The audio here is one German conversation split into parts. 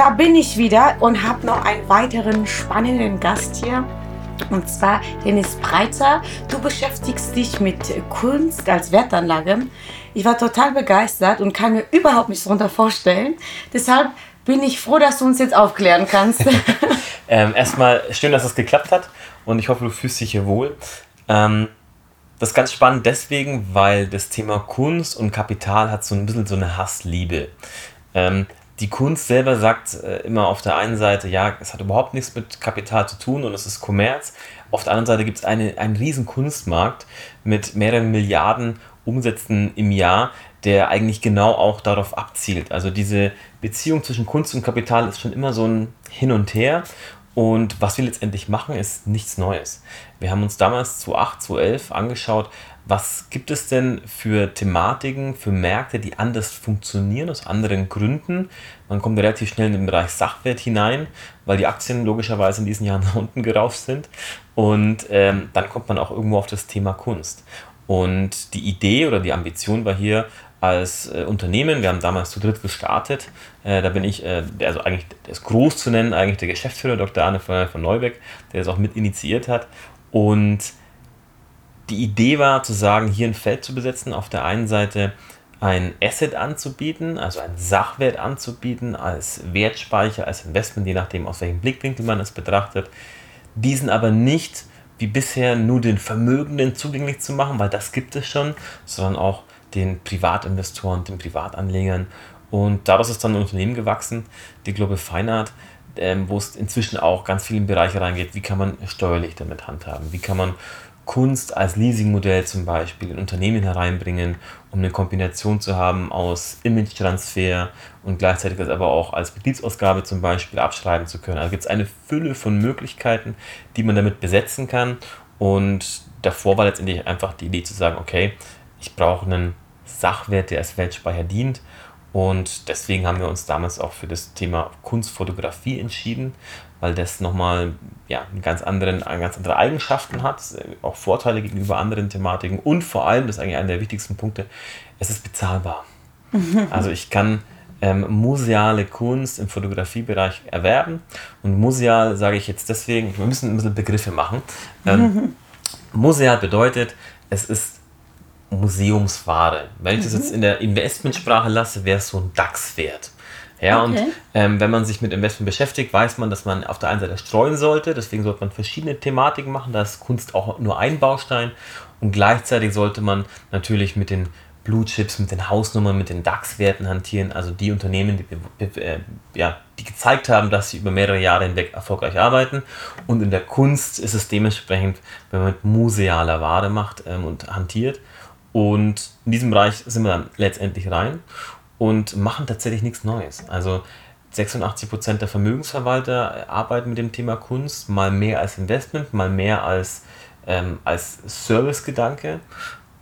da bin ich wieder und habe noch einen weiteren spannenden Gast hier. Und zwar Dennis Breiter. Du beschäftigst dich mit Kunst als Wertanlage. Ich war total begeistert und kann mir überhaupt nichts darunter vorstellen. Deshalb bin ich froh, dass du uns jetzt aufklären kannst. ähm, erstmal schön, dass es das geklappt hat und ich hoffe, du fühlst dich hier wohl. Ähm, das ist ganz spannend deswegen, weil das Thema Kunst und Kapital hat so ein bisschen so eine Hassliebe. Ähm, die Kunst selber sagt äh, immer auf der einen Seite, ja, es hat überhaupt nichts mit Kapital zu tun und es ist Kommerz. Auf der anderen Seite gibt es eine, einen riesen Kunstmarkt mit mehreren Milliarden Umsätzen im Jahr, der eigentlich genau auch darauf abzielt. Also diese Beziehung zwischen Kunst und Kapital ist schon immer so ein Hin und Her. Und was wir letztendlich machen, ist nichts Neues. Wir haben uns damals 2008, 2011 angeschaut, was gibt es denn für Thematiken, für Märkte, die anders funktionieren, aus anderen Gründen. Man kommt relativ schnell in den Bereich Sachwert hinein, weil die Aktien logischerweise in diesen Jahren nach unten gerauft sind. Und ähm, dann kommt man auch irgendwo auf das Thema Kunst. Und die Idee oder die Ambition war hier, als äh, Unternehmen, wir haben damals zu dritt gestartet, äh, da bin ich, äh, also eigentlich, der ist groß zu nennen, eigentlich der Geschäftsführer Dr. Arne von, von Neubeck, der es auch mit initiiert hat. Und die Idee war zu sagen, hier ein Feld zu besetzen, auf der einen Seite ein Asset anzubieten, also ein Sachwert anzubieten, als Wertspeicher, als Investment, je nachdem, aus welchem Blickwinkel man es betrachtet, diesen aber nicht wie bisher nur den Vermögenden zugänglich zu machen, weil das gibt es schon, sondern auch den Privatinvestoren, den Privatanlegern. Und daraus ist dann ein Unternehmen gewachsen, die Global Fine Art, ähm, wo es inzwischen auch ganz viele Bereiche reingeht. Wie kann man steuerlich damit handhaben? Wie kann man Kunst als Leasingmodell zum Beispiel in Unternehmen hereinbringen, um eine Kombination zu haben aus Image-Transfer und gleichzeitig das aber auch als Betriebsausgabe zum Beispiel abschreiben zu können. Also gibt es eine Fülle von Möglichkeiten, die man damit besetzen kann. Und davor war letztendlich einfach die Idee zu sagen, okay, ich brauche einen Sachwert, der als Weltspeicher dient. Und deswegen haben wir uns damals auch für das Thema Kunstfotografie entschieden, weil das nochmal ja, einen ganz anderen, ganz andere Eigenschaften hat, auch Vorteile gegenüber anderen Thematiken und vor allem, das ist eigentlich einer der wichtigsten Punkte, es ist bezahlbar. Also ich kann ähm, museale Kunst im Fotografiebereich erwerben und museal sage ich jetzt deswegen, wir müssen ein bisschen Begriffe machen. Ähm, museal bedeutet, es ist Museumsware. Wenn ich das jetzt mhm. in der Investmentsprache lasse, wäre es so ein DAX-Wert. Ja, okay. und ähm, wenn man sich mit Investment beschäftigt, weiß man, dass man auf der einen Seite streuen sollte. Deswegen sollte man verschiedene Thematiken machen. Da ist Kunst auch nur ein Baustein. Und gleichzeitig sollte man natürlich mit den Blue Chips, mit den Hausnummern, mit den DAX-Werten hantieren. Also die Unternehmen, die, äh, ja, die gezeigt haben, dass sie über mehrere Jahre hinweg erfolgreich arbeiten. Und in der Kunst ist es dementsprechend, wenn man mit musealer Ware macht ähm, und hantiert. Und in diesem Bereich sind wir dann letztendlich rein und machen tatsächlich nichts Neues. Also 86% der Vermögensverwalter arbeiten mit dem Thema Kunst, mal mehr als Investment, mal mehr als, ähm, als Servicegedanke.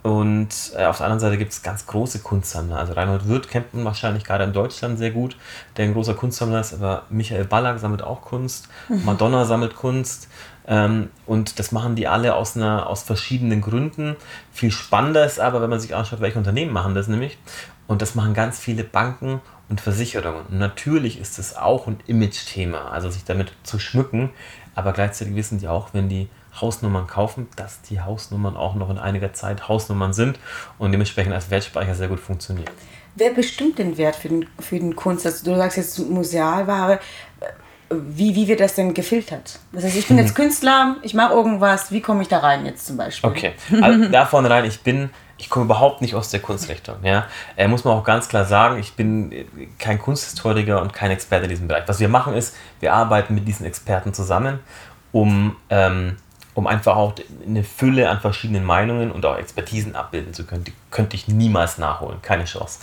Und äh, auf der anderen Seite gibt es ganz große Kunstsammler. Also Reinhold Wirth kennt man wahrscheinlich gerade in Deutschland sehr gut, der ein großer Kunstsammler ist, aber Michael Ballack sammelt auch Kunst, mhm. Madonna sammelt Kunst. Ähm, und das machen die alle aus, einer, aus verschiedenen Gründen. Viel spannender ist aber, wenn man sich anschaut, welche Unternehmen machen das nämlich. Und das machen ganz viele Banken und Versicherungen. Und natürlich ist das auch ein Image-Thema, also sich damit zu schmücken. Aber gleichzeitig wissen die auch, wenn die Hausnummern kaufen, dass die Hausnummern auch noch in einiger Zeit Hausnummern sind und dementsprechend als Wertspeicher sehr gut funktionieren. Wer bestimmt den Wert für den, für den Kunst? Also du sagst jetzt Musealware wie, wie wird das denn gefiltert? Das heißt, ich bin jetzt Künstler, ich mache irgendwas, wie komme ich da rein jetzt zum Beispiel? Okay, also da vorne rein, ich bin, ich komme überhaupt nicht aus der Kunstrichtung. Ja? Äh, muss man auch ganz klar sagen, ich bin kein Kunsthistoriker und kein Experte in diesem Bereich. Was wir machen ist, wir arbeiten mit diesen Experten zusammen, um, ähm, um einfach auch eine Fülle an verschiedenen Meinungen und auch Expertisen abbilden zu können. Die könnte ich niemals nachholen, keine Chance.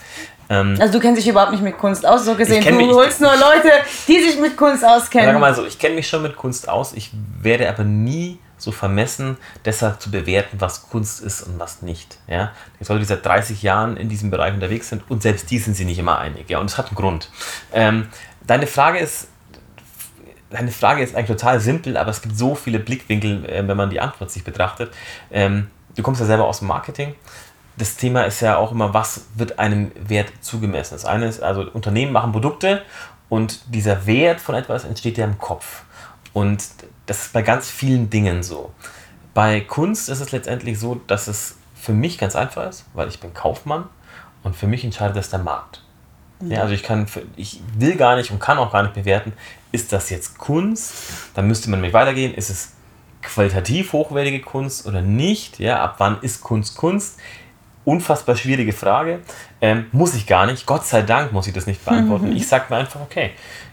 Ähm, also du kennst dich überhaupt nicht mit Kunst aus, so gesehen. Du mich, holst nur Leute, die sich mit Kunst auskennen. Wir mal so, ich kenne mich schon mit Kunst aus, ich werde aber nie so vermessen, deshalb zu bewerten, was Kunst ist und was nicht. Ja? Die Leute, die seit 30 Jahren in diesem Bereich unterwegs sind und selbst die sind sie nicht immer einig. Ja? Und es hat einen Grund. Ähm, deine Frage ist, deine Frage ist eigentlich total simpel, aber es gibt so viele Blickwinkel, äh, wenn man die Antwort sich betrachtet. Ähm, du kommst ja selber aus dem Marketing das Thema ist ja auch immer, was wird einem Wert zugemessen. Das eine ist, also Unternehmen machen Produkte Und dieser Wert von etwas entsteht ja im Kopf. Und das ist bei ganz vielen Dingen so. Bei Kunst ist es letztendlich so, dass es für mich ganz einfach ist, weil ich bin Kaufmann und für mich entscheidet das der Markt. Ja, also ich kann, ich will gar nicht und kann auch gar nicht bewerten, ist das jetzt Kunst? Dann müsste man nämlich weitergehen, ist es qualitativ hochwertige Kunst oder nicht? Ja, ab wann ist Kunst Kunst? Unfassbar schwierige Frage. Ähm, muss ich gar nicht. Gott sei Dank muss ich das nicht beantworten. Mhm. Ich sage mir einfach, okay,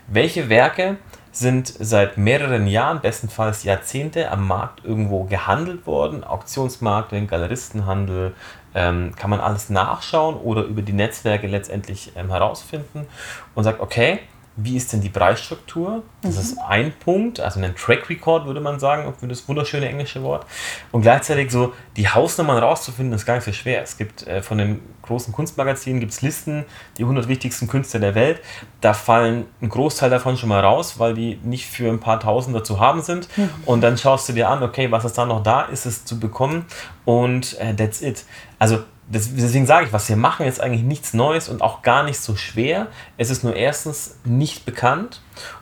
welche Werke sind seit mehreren Jahren, bestenfalls Jahrzehnte, am Markt irgendwo gehandelt worden. Auktionsmarkt, Galeristenhandel, ähm, kann man alles nachschauen oder über die Netzwerke letztendlich ähm, herausfinden und sagt, okay, wie ist denn die Preisstruktur? Das mhm. ist ein Punkt, also ein Track Record würde man sagen, für das wunderschöne englische Wort. Und gleichzeitig so die Hausnummern rauszufinden, ist gar nicht so schwer. Es gibt äh, von den großen Kunstmagazinen gibt's Listen, die 100 wichtigsten Künstler der Welt. Da fallen ein Großteil davon schon mal raus, weil die nicht für ein paar Tausender zu haben sind. Mhm. Und dann schaust du dir an, okay, was ist da noch da? Ist es zu bekommen? Und äh, that's it. Also deswegen sage ich, was wir machen, ist eigentlich nichts Neues und auch gar nicht so schwer. Es ist nur erstens nicht bekannt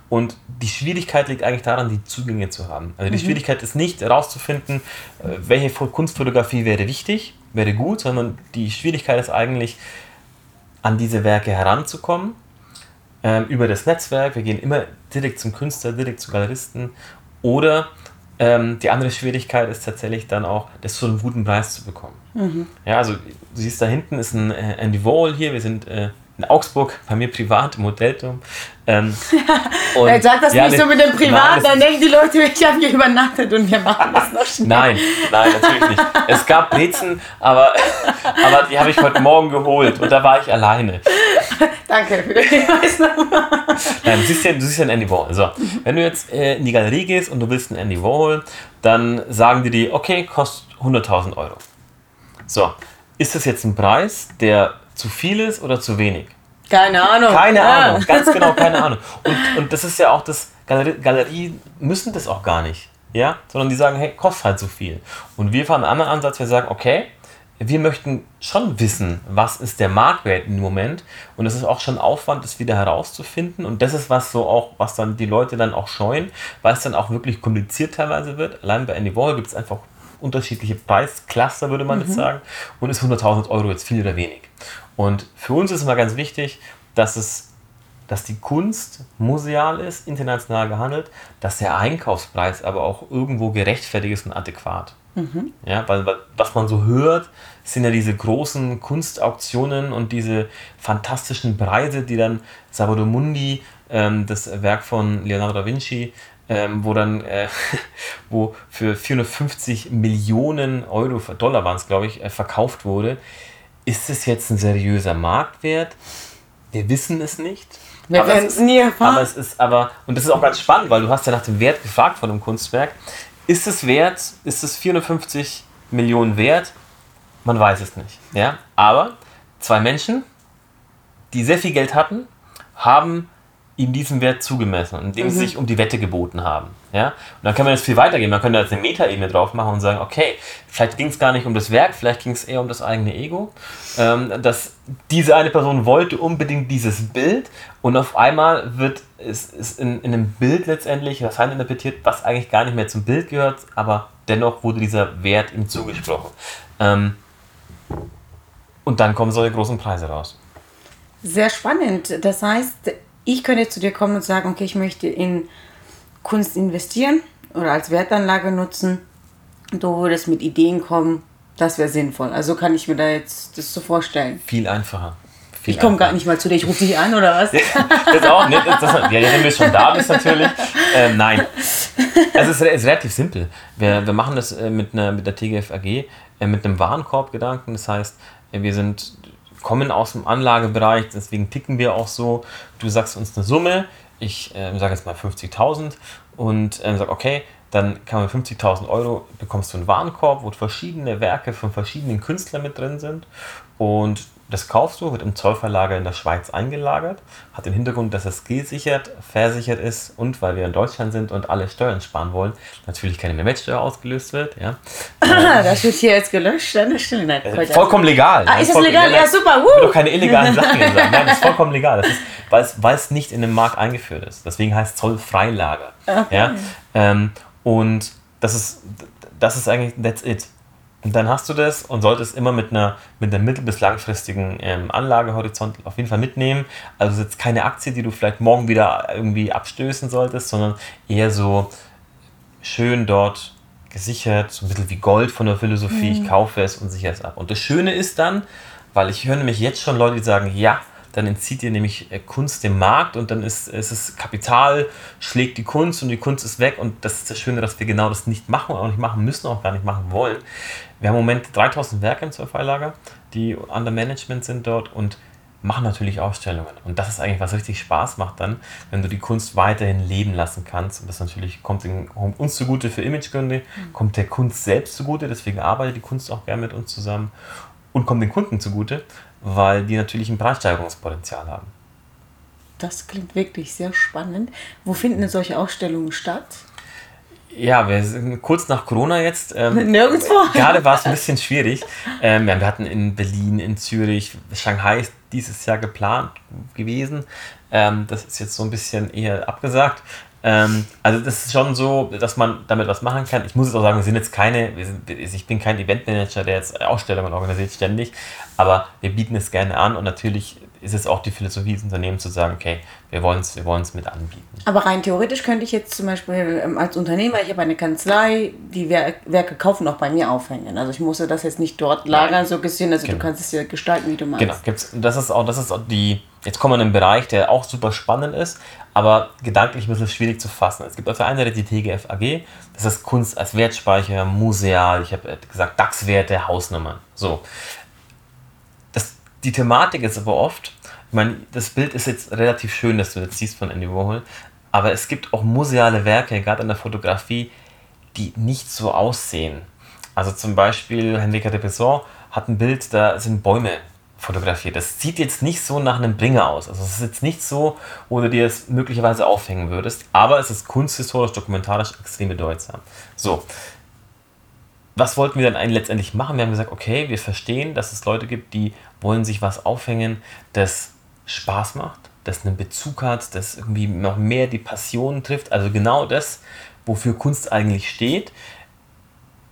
und die Schwierigkeit liegt eigentlich daran, die Zugänge zu haben. Also die mhm. Schwierigkeit ist nicht herauszufinden, äh, welche Kunstfotografie wäre wichtig, wäre gut, sondern die Schwierigkeit ist eigentlich, an diese Werke heranzukommen ähm, über das Netzwerk. Wir gehen immer direkt zum Künstler, direkt zu Galeristen oder ähm, die andere Schwierigkeit ist tatsächlich dann auch, das zu einem guten Preis zu bekommen. Mhm. Ja, also du siehst da hinten ist ein äh, Andy Wall hier, wir sind äh, in Augsburg, bei mir privat im Hotelturm. Ähm, und, er sagt das ja, nicht so mit dem Privat, nein, dann denken die Leute, ich habe hier übernachtet und wir machen das noch schnell. Nein, nein, natürlich nicht. Es gab Brezen, aber, aber die habe ich heute Morgen geholt und da war ich alleine. Danke für den Hinweis Nein, du siehst ja, du siehst ja einen Andy Warhol. So, wenn du jetzt äh, in die Galerie gehst und du willst einen Andy Warhol, dann sagen die dir, okay, kostet 100.000 Euro. So, ist das jetzt ein Preis, der zu viel ist oder zu wenig? Keine Ahnung. Keine ja. Ahnung, ganz genau, keine Ahnung. Und, und das ist ja auch das, Galerie, Galerien müssen das auch gar nicht. Ja, sondern die sagen, hey, kostet halt so viel. Und wir fahren einen anderen Ansatz, wir sagen, okay, wir möchten schon wissen, was ist der Marktwert im Moment. Und es ist auch schon Aufwand, das wieder herauszufinden. Und das ist was so auch, was dann die Leute dann auch scheuen, weil es dann auch wirklich kompliziert teilweise wird. Allein bei Andy Warhol gibt es einfach unterschiedliche Preiscluster, würde man mhm. jetzt sagen. Und ist 100.000 Euro jetzt viel oder wenig. Und für uns ist immer ganz wichtig, dass es dass die Kunst museal ist, international gehandelt, dass der Einkaufspreis aber auch irgendwo gerechtfertigt ist und adäquat. Mhm. Ja, weil, weil was man so hört, sind ja diese großen Kunstauktionen und diese fantastischen Preise, die dann Salvador Mundi, ähm, das Werk von Leonardo da Vinci, ähm, wo dann äh, wo für 450 Millionen Euro, Dollar waren es glaube ich, äh, verkauft wurde. Ist es jetzt ein seriöser Marktwert? Wir wissen es nicht. Wir werden es nie erfahren. Aber es ist aber, und das ist auch ganz spannend, weil du hast ja nach dem Wert gefragt von einem Kunstwerk. Ist es wert? Ist es 450 Millionen wert? Man weiß es nicht. Ja? Aber zwei Menschen, die sehr viel Geld hatten, haben ihm diesen Wert zugemessen, indem mhm. sie sich um die Wette geboten haben. Ja? Und dann kann man jetzt viel weitergehen. Man könnte jetzt eine Metaebene drauf machen und sagen, okay, vielleicht ging es gar nicht um das Werk, vielleicht ging es eher um das eigene Ego. Ähm, dass diese eine Person wollte unbedingt dieses Bild und auf einmal wird es ist in, in einem Bild letztendlich das Hand interpretiert, was eigentlich gar nicht mehr zum Bild gehört, aber dennoch wurde dieser Wert ihm zugesprochen. Ähm, und dann kommen solche großen Preise raus. Sehr spannend. Das heißt, ich könnte zu dir kommen und sagen, okay, ich möchte in Kunst investieren oder als Wertanlage nutzen. Du würdest mit Ideen kommen, das wäre sinnvoll. Also kann ich mir da jetzt das so vorstellen. Viel einfacher. Viel ich komme gar nicht mal zu dir, ich rufe dich an oder was? das auch, ne? Das, das, ja, wenn du schon da bist natürlich. Ähm, nein. Also es ist, ist, relativ simpel. Wir, wir machen das äh, mit, einer, mit der TGF AG äh, mit einem Warenkorbgedanken. Das heißt, wir sind kommen aus dem Anlagebereich, deswegen ticken wir auch so. Du sagst uns eine Summe, ich äh, sage jetzt mal 50.000 und äh, sag, okay, dann kann man 50.000 Euro, bekommst du einen Warenkorb, wo verschiedene Werke von verschiedenen Künstlern mit drin sind und Das kaufst du, wird im Zollverlager in der Schweiz eingelagert, hat den Hintergrund, dass es gesichert, versichert ist und weil wir in Deutschland sind und alle Steuern sparen wollen, natürlich keine Mehrwertsteuer ausgelöst wird. Ja. das wird hier jetzt gelöscht an der Stelle. Nein, äh, vollkommen legal. Ah, ist das legal? Ja, super. Will doch keine illegalen Sachen sagen. Nein, das ist vollkommen legal. Das ist, weil, es, weil es nicht in den Markt eingeführt ist. Deswegen heißt es Zollfreilager. Okay. Ja. Ähm, und das ist, das ist eigentlich, that's it. Und dann hast du das und solltest immer mit einer, mit einer mittel- bis langfristigen ähm, Anlagehorizont auf jeden Fall mitnehmen. Also es ist jetzt keine Aktie, die du vielleicht morgen wieder irgendwie abstößen solltest, sondern eher so schön dort gesichert, so ein bisschen wie Gold von der Philosophie. Mhm. Ich kaufe es und sichere es ab. Und das Schöne ist dann, weil ich höre nämlich jetzt schon Leute, die sagen, ja, dann entzieht ihr nämlich äh, Kunst dem Markt und dann ist, ist es Kapital, schlägt die Kunst und die Kunst ist weg und das ist das Schöne, dass wir genau das nicht machen, auch nicht machen müssen, auch gar nicht machen wollen. Wir haben im Moment 3000 Werke im Zollfreilager, die under Management sind dort und machen natürlich Ausstellungen. Und das ist eigentlich, was richtig Spaß macht dann, wenn du die Kunst weiterhin leben lassen kannst. Und das natürlich kommt in, uns zugute für Imagegründe, mhm. kommt der Kunst selbst zugute, deswegen arbeitet die Kunst auch gerne mit uns zusammen und kommt den Kunden zugute, weil die natürlich ein Preissteigerungspotenzial haben. Das klingt wirklich sehr spannend. Wo finden denn solche Ausstellungen statt? Ja, wir sind kurz nach Corona jetzt. Ähm, Nirgendwo. Gerade war es ein bisschen schwierig. Ähm, wir hatten in Berlin, in Zürich, Shanghai ist dieses Jahr geplant gewesen. Ähm, das ist jetzt so ein bisschen eher abgesagt. Ähm, also das ist schon so, dass man damit was machen kann. Ich muss jetzt auch sagen, wir sind jetzt keine, sind, ich bin kein Eventmanager, der jetzt Ausstellungen organisiert ständig, aber wir bieten es gerne an und natürlich ist es auch die Philosophie des Unternehmens zu sagen, okay, wir wollen es wir mit anbieten. Aber rein theoretisch könnte ich jetzt zum Beispiel ähm, als Unternehmer, ich habe eine Kanzlei, die Werke kaufen auch bei mir aufhängen. Also ich muss das jetzt nicht dort lagern, so gesehen, also genau. du kannst es ja gestalten, wie du meinst. Genau, gibt's, das ist auch, das ist auch die, jetzt kommen wir in einen Bereich, der auch super spannend ist, aber gedanklich ein bisschen schwierig zu fassen. Es gibt auf der einen Seite die TGF AG, das ist Kunst als Wertspeicher, museal, ich habe gesagt DAX-Werte, Hausnummern. So. Die Thematik ist aber oft, ich meine, das Bild ist jetzt relativ schön, das du jetzt siehst von Andy Warhol, aber es gibt auch museale Werke, gerade in der Fotografie, die nicht so aussehen. Also zum Beispiel Henrika de Besson hat ein Bild, da sind Bäume fotografiert. Das sieht jetzt nicht so nach einem Bringer aus. Also es ist jetzt nicht so, wo du dir es möglicherweise aufhängen würdest, aber es ist kunsthistorisch, dokumentarisch extrem bedeutsam. So, was wollten wir dann eigentlich letztendlich machen? Wir haben gesagt, okay, wir verstehen, dass es Leute gibt, die wollen sich was aufhängen, das Spaß macht, das einen Bezug hat, das irgendwie noch mehr die Passion trifft. Also genau das, wofür Kunst eigentlich steht.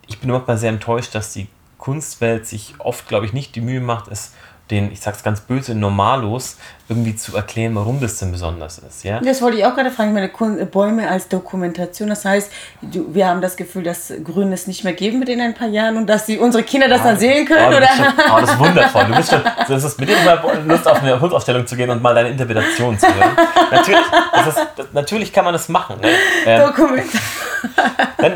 Ich bin manchmal sehr enttäuscht, dass die Kunstwelt sich oft, glaube ich, nicht die Mühe macht, es den, ich sag's ganz böse, Normalos irgendwie zu erklären, warum das denn besonders ist. Ja? Das wollte ich auch gerade fragen, meine Bäume als Dokumentation. Das heißt, wir haben das Gefühl, dass Grün es nicht mehr geben wird in ein paar Jahren und dass die, unsere Kinder das ah, dann sehen können, oh, oder? Schon, oh, das ist wundervoll. Du bist schon, das ist mit dir mal Lust auf eine Hundausstellung zu gehen und mal deine Interpretation zu hören. natürlich, ist, natürlich kann man das machen. Ne? Ähm, Dokumentation.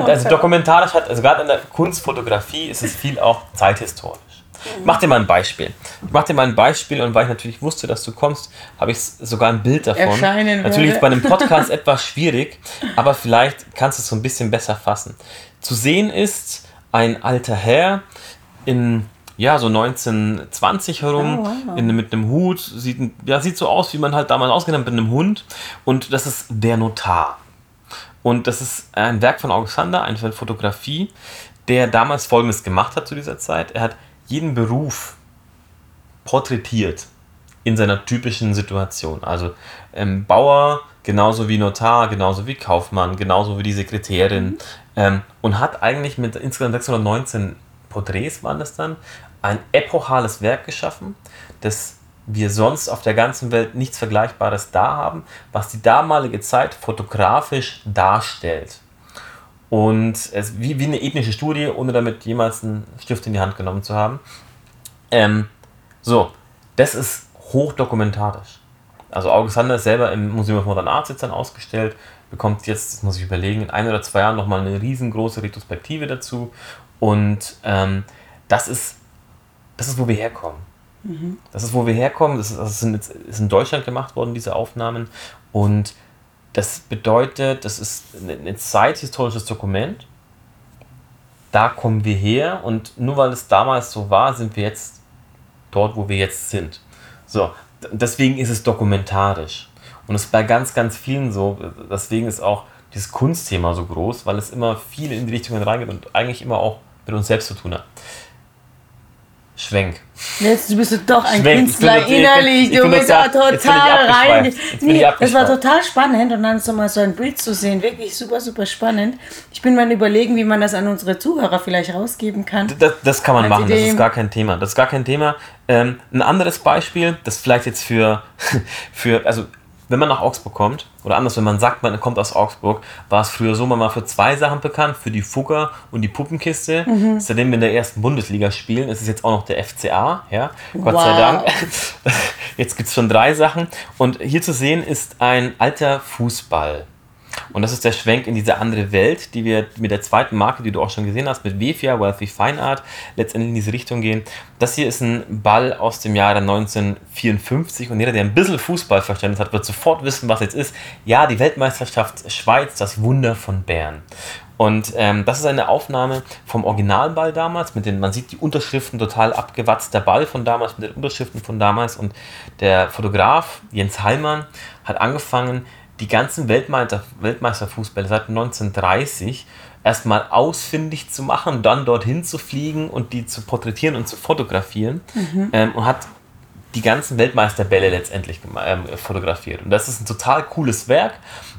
also dokumentarisch hat, also gerade in der Kunstfotografie ist es viel auch zeithistorisch. Ich mach dir mal ein Beispiel. Ich mach dir mal ein Beispiel und weil ich natürlich wusste, dass du kommst, habe ich sogar ein Bild davon. Erscheinen natürlich ist bei einem Podcast etwas schwierig, aber vielleicht kannst du es so ein bisschen besser fassen. Zu sehen ist ein alter Herr in ja, so 1920 herum, oh, wow. in, mit einem Hut, sieht, ja, sieht so aus, wie man halt damals ausgenommen mit einem Hund. Und das ist der Notar. Und das ist ein Werk von Alexander, eine Fotografie, der damals Folgendes gemacht hat zu dieser Zeit. Er hat jeden Beruf porträtiert in seiner typischen Situation. Also ähm, Bauer genauso wie Notar, genauso wie Kaufmann, genauso wie die Sekretärin mhm. ähm, und hat eigentlich mit insgesamt 619 Porträts waren das dann ein epochales Werk geschaffen, das wir sonst auf der ganzen Welt nichts Vergleichbares da haben, was die damalige Zeit fotografisch darstellt. Und es wie, wie eine ethnische Studie, ohne damit jemals einen Stift in die Hand genommen zu haben. Ähm, so, das ist hochdokumentarisch. Also August Sander ist selber im Museum of Modern Arts jetzt dann ausgestellt, bekommt jetzt, das muss ich überlegen, in ein oder zwei Jahren nochmal eine riesengroße Retrospektive dazu. Und ähm, das, ist, das ist, wo wir herkommen. Mhm. Das ist, wo wir herkommen. Das ist, das sind jetzt, ist in Deutschland gemacht worden, diese Aufnahmen. Und das bedeutet, das ist ein zeithistorisches Dokument. Da kommen wir her und nur weil es damals so war, sind wir jetzt dort, wo wir jetzt sind. So, deswegen ist es dokumentarisch. Und es ist bei ganz, ganz vielen so, deswegen ist auch dieses Kunstthema so groß, weil es immer viel in die Richtungen reingeht und eigentlich immer auch mit uns selbst zu tun hat. Schwenk. Jetzt bist du doch ein Schwenk. Künstler bin, innerlich. du bist ja total rein. Nee, das war total spannend und dann so mal so ein Bild zu sehen. Wirklich super, super spannend. Ich bin mal überlegen, wie man das an unsere Zuhörer vielleicht rausgeben kann. Das, das kann man machen, Idee. das ist gar kein Thema. Das ist gar kein Thema. Ähm, ein anderes Beispiel, das vielleicht jetzt für, für also wenn man nach Augsburg kommt, oder anders, wenn man sagt, man kommt aus Augsburg, war es früher so, man war für zwei Sachen bekannt, für die Fugger und die Puppenkiste. Mhm. Seitdem wir in der ersten Bundesliga spielen, ist es jetzt auch noch der FCA, ja, Gott wow. sei Dank. Jetzt gibt es schon drei Sachen. Und hier zu sehen ist ein alter Fußball. Und das ist der Schwenk in diese andere Welt, die wir mit der zweiten Marke, die du auch schon gesehen hast, mit Wefia, Wealthy Fine Art, letztendlich in diese Richtung gehen. Das hier ist ein Ball aus dem Jahre 1954 und jeder, der ein bisschen Fußballverständnis hat, wird sofort wissen, was jetzt ist. Ja, die Weltmeisterschaft Schweiz, das Wunder von Bern. Und ähm, das ist eine Aufnahme vom Originalball damals, mit den, man sieht die Unterschriften total abgewatzt, der Ball von damals mit den Unterschriften von damals. Und der Fotograf Jens Heilmann hat angefangen, die ganzen Weltmeister, Weltmeisterfußbälle seit 1930 erstmal ausfindig zu machen, dann dorthin zu fliegen und die zu porträtieren und zu fotografieren mhm. ähm, und hat die ganzen Weltmeisterbälle letztendlich ähm, fotografiert. Und das ist ein total cooles Werk.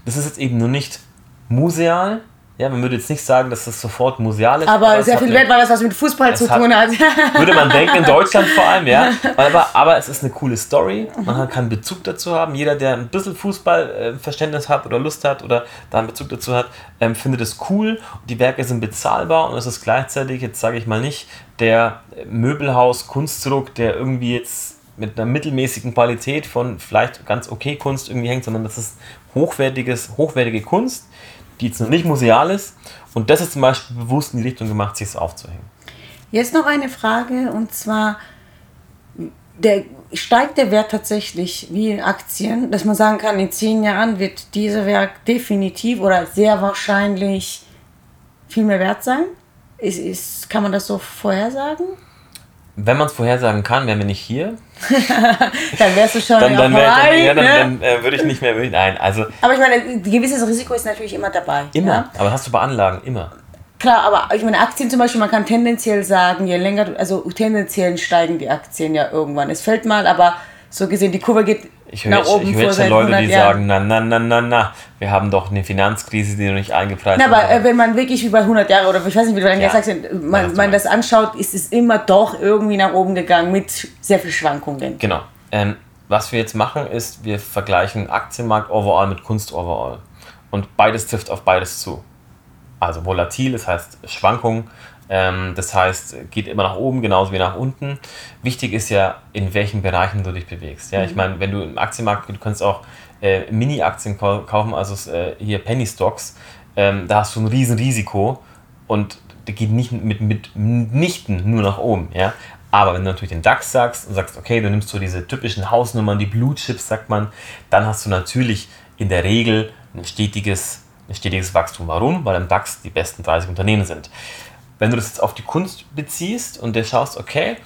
Das ist jetzt eben nur nicht museal, ja, man würde jetzt nicht sagen, dass das sofort museal ist. Aber, aber sehr viel Wert, weil das was mit Fußball zu tun hat. Würde man denken, in Deutschland vor allem, ja. Aber, aber es ist eine coole Story. Man kann Bezug dazu haben. Jeder, der ein bisschen Fußballverständnis hat oder Lust hat oder da einen Bezug dazu hat, ähm, findet es cool. Die Werke sind bezahlbar und es ist gleichzeitig, jetzt sage ich mal nicht, der Möbelhaus-Kunstdruck, der irgendwie jetzt mit einer mittelmäßigen Qualität von vielleicht ganz okay Kunst irgendwie hängt, sondern das ist hochwertiges, hochwertige Kunst die jetzt noch nicht museal ist. Und das ist zum Beispiel bewusst in die Richtung gemacht, sich es aufzuhängen. Jetzt noch eine Frage und zwar, der, steigt der Wert tatsächlich wie in Aktien, dass man sagen kann, in zehn Jahren wird dieser Werk definitiv oder sehr wahrscheinlich viel mehr wert sein? Ist, ist, kann man das so vorhersagen? Wenn man es vorhersagen kann, wären wir nicht hier. dann wärst du schon dann, dann, wär, dann, ja, dann, dann äh, würde ich nicht mehr. Nein, also. Aber ich meine, ein gewisses Risiko ist natürlich immer dabei. Immer. Ja? Aber hast du bei Anlagen immer. Klar, aber ich meine, Aktien zum Beispiel, man kann tendenziell sagen, je länger, also tendenziell steigen die Aktien ja irgendwann. Es fällt mal, aber so gesehen, die Kurve geht ich höre jetzt, ich höre jetzt schon Leute, die sagen, na, na, na, na, na, wir haben doch eine Finanzkrise, die noch nicht eingepreist ist. Aber äh, wenn man wirklich wie bei 100 Jahren oder ich weiß nicht, wie du dann ja. gesagt hast, man, man das anschaut, ist es immer doch irgendwie nach oben gegangen mit sehr viel Schwankungen. Genau. Ähm, was wir jetzt machen, ist, wir vergleichen Aktienmarkt overall mit Kunst overall. Und beides trifft auf beides zu. Also volatil, das heißt Schwankungen, das heißt, geht immer nach oben, genauso wie nach unten. Wichtig ist ja, in welchen Bereichen du dich bewegst. Ja, mhm. ich meine, wenn du im Aktienmarkt, du kannst auch äh, Mini-Aktien kaufen, also äh, hier Penny Stocks, ähm, da hast du ein riesen Risiko und der geht nicht mit, mit mitnichten nur nach oben. Ja? Aber wenn du natürlich den DAX sagst und sagst, okay, du nimmst so diese typischen Hausnummern, die Blue Chips, sagt man, dann hast du natürlich in der Regel ein stetiges, ein stetiges Wachstum. Warum? Weil im DAX die besten 30 Unternehmen sind wenn du das jetzt auf die Kunst beziehst und dir schaust, okay,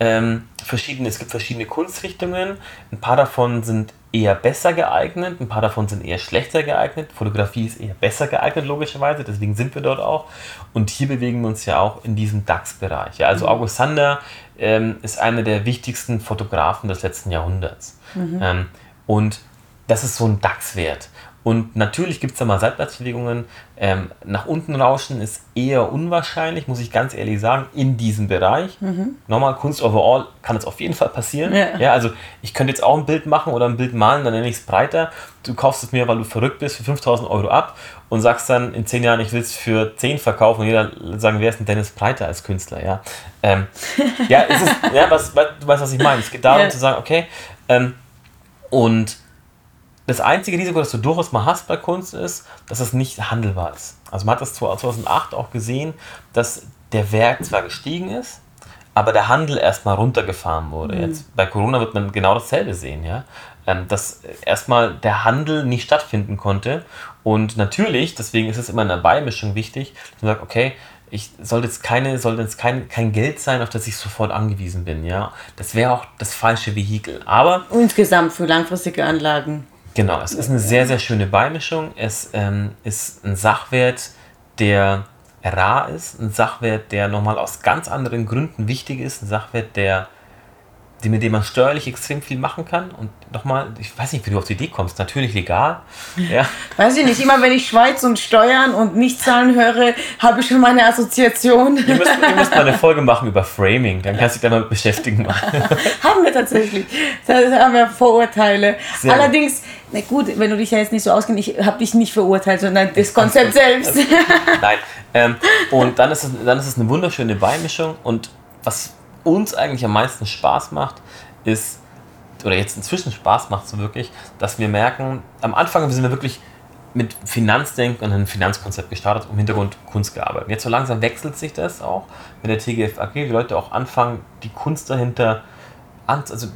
ähm, verschiedene, es gibt verschiedene Kunstrichtungen, ein paar davon sind eher besser geeignet, ein paar davon sind eher schlechter geeignet. Fotografie ist eher besser geeignet, logischerweise, deswegen sind wir dort auch. Und hier bewegen wir uns ja auch in diesem DAX-Bereich. Ja, also mhm. August Sander ähm, ist einer der wichtigsten Fotografen des letzten Jahrhunderts. Mhm. Ähm, und das ist so ein DAX-Wert. Und natürlich gibt es da mal Seitwärtsbewegungen. Ähm, nach unten rauschen ist eher unwahrscheinlich, muss ich ganz ehrlich sagen, in diesem Bereich. Mhm. Nochmal, Kunst overall kann es auf jeden Fall passieren. Ja. ja. also ich könnte jetzt auch ein Bild machen oder ein Bild malen, dann nenne ich es breiter. Du kaufst es mir, weil du verrückt bist, für 5000 Euro ab und sagst dann in 10 Jahren, ich will es für 10 verkaufen und jeder sagen, wer ist denn Dennis Breiter als Künstler? Ja, ähm, ja, es ist, ja was, du weißt, was ich meine. Es geht darum ja. zu sagen, okay, ähm, und das einzige Risiko, das du durchaus mal hast bei Kunst, ist, dass es nicht handelbar ist. Also man hat das 2008 auch gesehen, dass der Wert zwar gestiegen ist, aber der Handel erstmal runtergefahren wurde. Mhm. Jetzt bei Corona wird man genau dasselbe sehen, ja. Ähm, dass erstmal der Handel nicht stattfinden konnte. Und natürlich, deswegen ist es immer in der Beimischung wichtig, dass man sagt, okay, ich sollte jetzt keine, sollte jetzt kein, kein Geld sein, auf das ich sofort angewiesen bin, ja. Das wäre auch das falsche Vehikel. Aber insgesamt für langfristige Anlagen. Genau, es ist eine sehr, sehr schöne Beimischung. Es ähm, ist ein Sachwert, der rar ist, ein Sachwert, der nochmal aus ganz anderen Gründen wichtig ist, ein Sachwert, der mit dem man steuerlich extrem viel machen kann. Und nochmal, ich weiß nicht, wie du auf die Idee kommst, natürlich legal. Ja. Weiß ich nicht, immer wenn ich Schweiz und Steuern und Nichtzahlen höre, habe ich schon meine Assoziation. Wir müssen mal eine Folge machen über Framing, dann kannst du dich damit beschäftigen. haben wir tatsächlich. Da haben wir Vorurteile. Sehr Allerdings, na gut, wenn du dich ja jetzt nicht so auskennst, ich habe dich nicht verurteilt, sondern das Konzept selbst. Nein. Ähm, und dann ist, es, dann ist es eine wunderschöne Beimischung und was uns eigentlich am meisten Spaß macht, ist, oder jetzt inzwischen Spaß macht so wirklich, dass wir merken, am Anfang sind wir wirklich mit Finanzdenken und einem Finanzkonzept gestartet, um Hintergrund Kunst gearbeitet. Jetzt so langsam wechselt sich das auch mit der TGF AG, die Leute auch anfangen, die Kunst dahinter also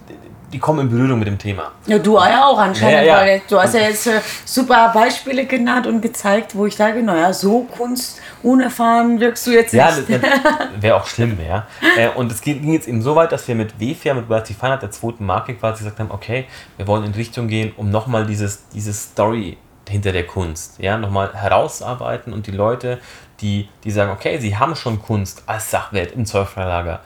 die kommen in Berührung mit dem Thema. Ja, du ja auch anscheinend, ja, ja. weil du hast ja jetzt äh, super Beispiele genannt und gezeigt, wo ich sage, naja, so Kunst unerfahren wirkst du jetzt ja, nicht. Ja, wäre auch schlimm, ja. Äh, und es ging jetzt eben so weit, dass wir mit WFIA, mit Wealthy Feinheit, der zweiten Marke quasi gesagt haben, okay, wir wollen in Richtung gehen, um nochmal dieses, diese Story hinter der Kunst, ja, nochmal herausarbeiten und die Leute, die, die sagen, okay, sie haben schon Kunst als Sachwert im Zollfreilager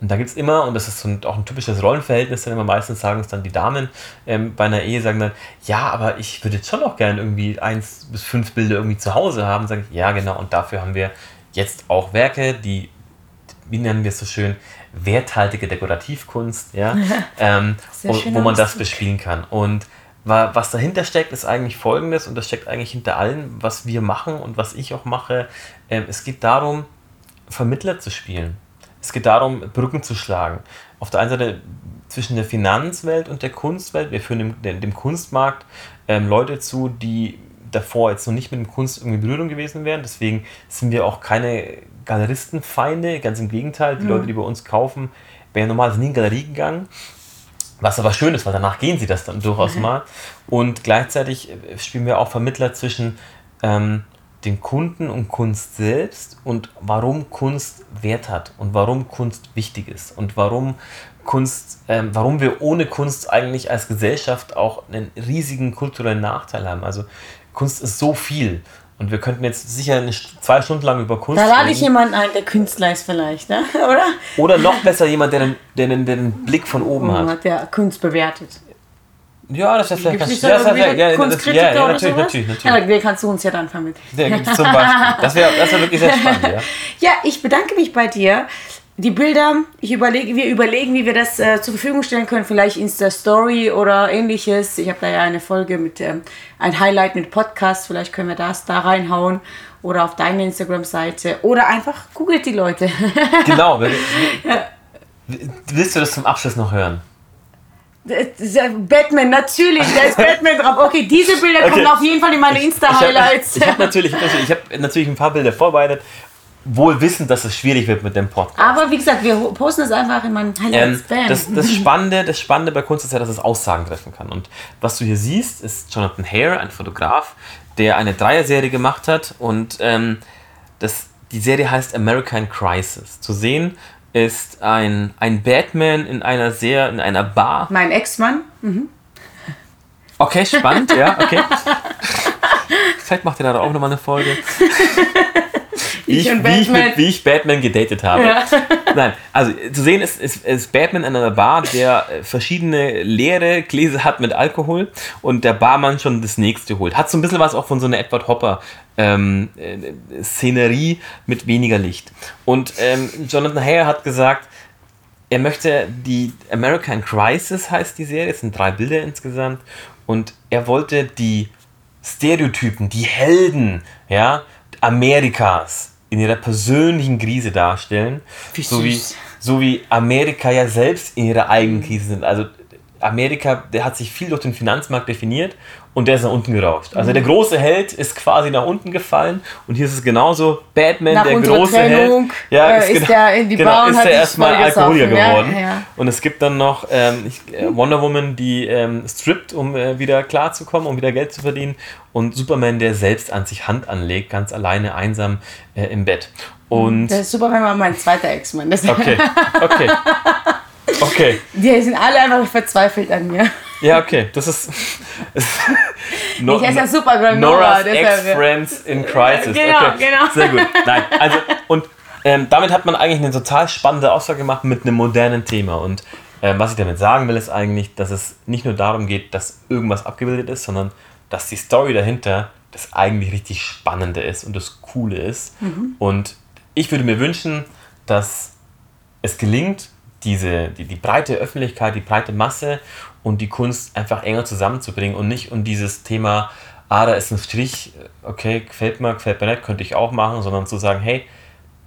und da gibt es immer, und das ist so ein, auch ein typisches Rollenverhältnis, dann immer meistens sagen es dann die Damen ähm, bei einer Ehe, sagen dann, ja, aber ich würde jetzt schon noch gerne irgendwie eins bis fünf Bilder irgendwie zu Hause haben. Sage ich, ja, genau, und dafür haben wir jetzt auch Werke, die, wie nennen wir es so schön, werthaltige Dekorativkunst, ja, ähm, wo, wo man das bespielen kann. Und was dahinter steckt, ist eigentlich folgendes, und das steckt eigentlich hinter allem, was wir machen und was ich auch mache. Ähm, es geht darum, Vermittler zu spielen. Es geht darum, Brücken zu schlagen. Auf der einen Seite zwischen der Finanzwelt und der Kunstwelt. Wir führen dem, dem Kunstmarkt ähm, Leute zu, die davor jetzt noch nicht mit dem Kunst irgendwie in Berührung gewesen wären. Deswegen sind wir auch keine Galeristenfeinde, ganz im Gegenteil. Die mhm. Leute, die bei uns kaufen, wären normalerweise nie in Galerie gegangen. Was aber schön ist, weil danach gehen sie das dann durchaus mhm. mal. Und gleichzeitig spielen wir auch Vermittler zwischen ähm, den Kunden und Kunst selbst und warum Kunst Wert hat und warum Kunst wichtig ist und warum Kunst, ähm, warum wir ohne Kunst eigentlich als Gesellschaft auch einen riesigen kulturellen Nachteil haben. Also Kunst ist so viel und wir könnten jetzt sicher eine, zwei Stunden lang über Kunst Da lade ich jemanden ein, der Künstler ist vielleicht, ne? oder? Oder noch besser jemand, der den, der den, den Blick von oben oh, hat. Der Kunst bewertet. Ja, das wäre vielleicht ganz ja, ja, ja, ja, ja, natürlich, natürlich, natürlich. Ja, den kannst du uns ja dann vermitteln. Ja, zum Beispiel. Das wäre das wär wirklich sehr spannend, ja. ja, ich bedanke mich bei dir. Die Bilder, ich überlege, wir überlegen, wie wir das äh, zur Verfügung stellen können. Vielleicht Insta-Story oder ähnliches. Ich habe da ja eine Folge mit, ähm, ein Highlight mit Podcast. Vielleicht können wir das da reinhauen. Oder auf deine Instagram-Seite. Oder einfach googelt die Leute. genau. Willst du das zum Abschluss noch hören? Batman, natürlich, da ist Batman drauf. Okay, diese Bilder okay. kommen auf jeden Fall in meine Insta-Highlights. Ich habe hab natürlich, ich hab natürlich ein paar Bilder vorbereitet, wohl wissend, dass es schwierig wird mit dem Podcast. Aber wie gesagt, wir posten es einfach in meinen Highlights. Ähm, das, das, Spannende, das Spannende bei Kunst ist ja, dass es Aussagen treffen kann. Und was du hier siehst, ist Jonathan Hare, ein Fotograf, der eine Dreier-Serie gemacht hat. Und ähm, das, die Serie heißt American Crisis. Zu sehen ist ein, ein Batman in einer sehr, in einer Bar. Mein Ex-Mann. Mhm. Okay, spannend, ja, okay. Vielleicht macht ihr da auch nochmal eine Folge. Wie ich, wie, ich mit, wie ich Batman gedatet habe. Ja. Nein, also zu sehen ist, ist, ist Batman in einer Bar, der verschiedene leere Gläser hat mit Alkohol und der Barmann schon das nächste holt. Hat so ein bisschen was auch von so einer Edward Hopper ähm, äh, Szenerie mit weniger Licht. Und ähm, Jonathan Hare hat gesagt, er möchte die American Crisis heißt die Serie, es sind drei Bilder insgesamt, und er wollte die Stereotypen, die Helden, ja, Amerikas in ihrer persönlichen Krise darstellen, wie so wie so wie Amerika ja selbst in ihrer eigenen Krise sind. Also Amerika, der hat sich viel durch den Finanzmarkt definiert und der ist nach unten gerauscht. Also der große Held ist quasi nach unten gefallen und hier ist es genauso. Batman, Nach der große Trennung, Held, ja, äh, ist der in die genau, Bar und ist der erstmal Alkoholiker geworden. ja. Und es gibt dann noch ähm, äh, Wonder Woman, die ähm, strippt, um äh, wieder klarzukommen, um wieder Geld zu verdienen. Und Superman, der selbst an sich Hand anlegt, ganz alleine, einsam äh, im Bett. Und Das ist super, wenn man mein zweiter Ex-Mann. Okay, okay, okay. Die sind alle einfach verzweifelt an mir. Ja, okay, das ist. no, Ich heiße ja Supergirl Nora, Nora's Ex-Friends in Crisis. Genau, okay. genau. Sehr gut. Nein, also, und ähm, damit hat man eigentlich eine total spannende Aussage gemacht mit einem modernen Thema. Und ähm, was ich damit sagen will, ist eigentlich, dass es nicht nur darum geht, dass irgendwas abgebildet ist, sondern dass die Story dahinter das eigentlich richtig Spannende ist und das Coole ist. Und ich würde mir wünschen, dass es gelingt, diese, die, die breite Öffentlichkeit, die breite Masse und die Kunst einfach enger zusammenzubringen und nicht um dieses Thema, ah, da ist ein Strich, okay, gefällt mir, gefällt mir nicht, könnte ich auch machen, sondern zu sagen, hey,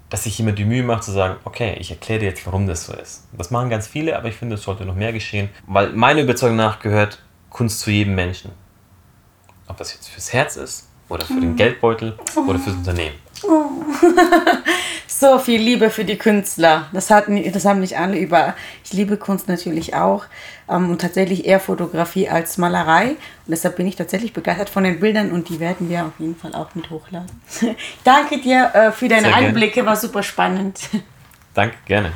dass sich jemand die Mühe macht zu sagen, okay, ich erkläre dir jetzt, warum das so ist. Das machen ganz viele, aber ich finde, es sollte noch mehr geschehen, weil meiner Überzeugung nach gehört Kunst zu jedem Menschen. Ob das jetzt fürs Herz ist oder für den Geldbeutel oder fürs Unternehmen. So viel Liebe für die Künstler. Das, hat, das haben nicht alle über. Ich liebe Kunst natürlich auch. Ähm, und tatsächlich eher Fotografie als Malerei. Und deshalb bin ich tatsächlich begeistert von den Bildern und die werden wir auf jeden Fall auch mit hochladen. Danke dir äh, für deine Sehr gerne. Einblicke, war super spannend. Danke, gerne.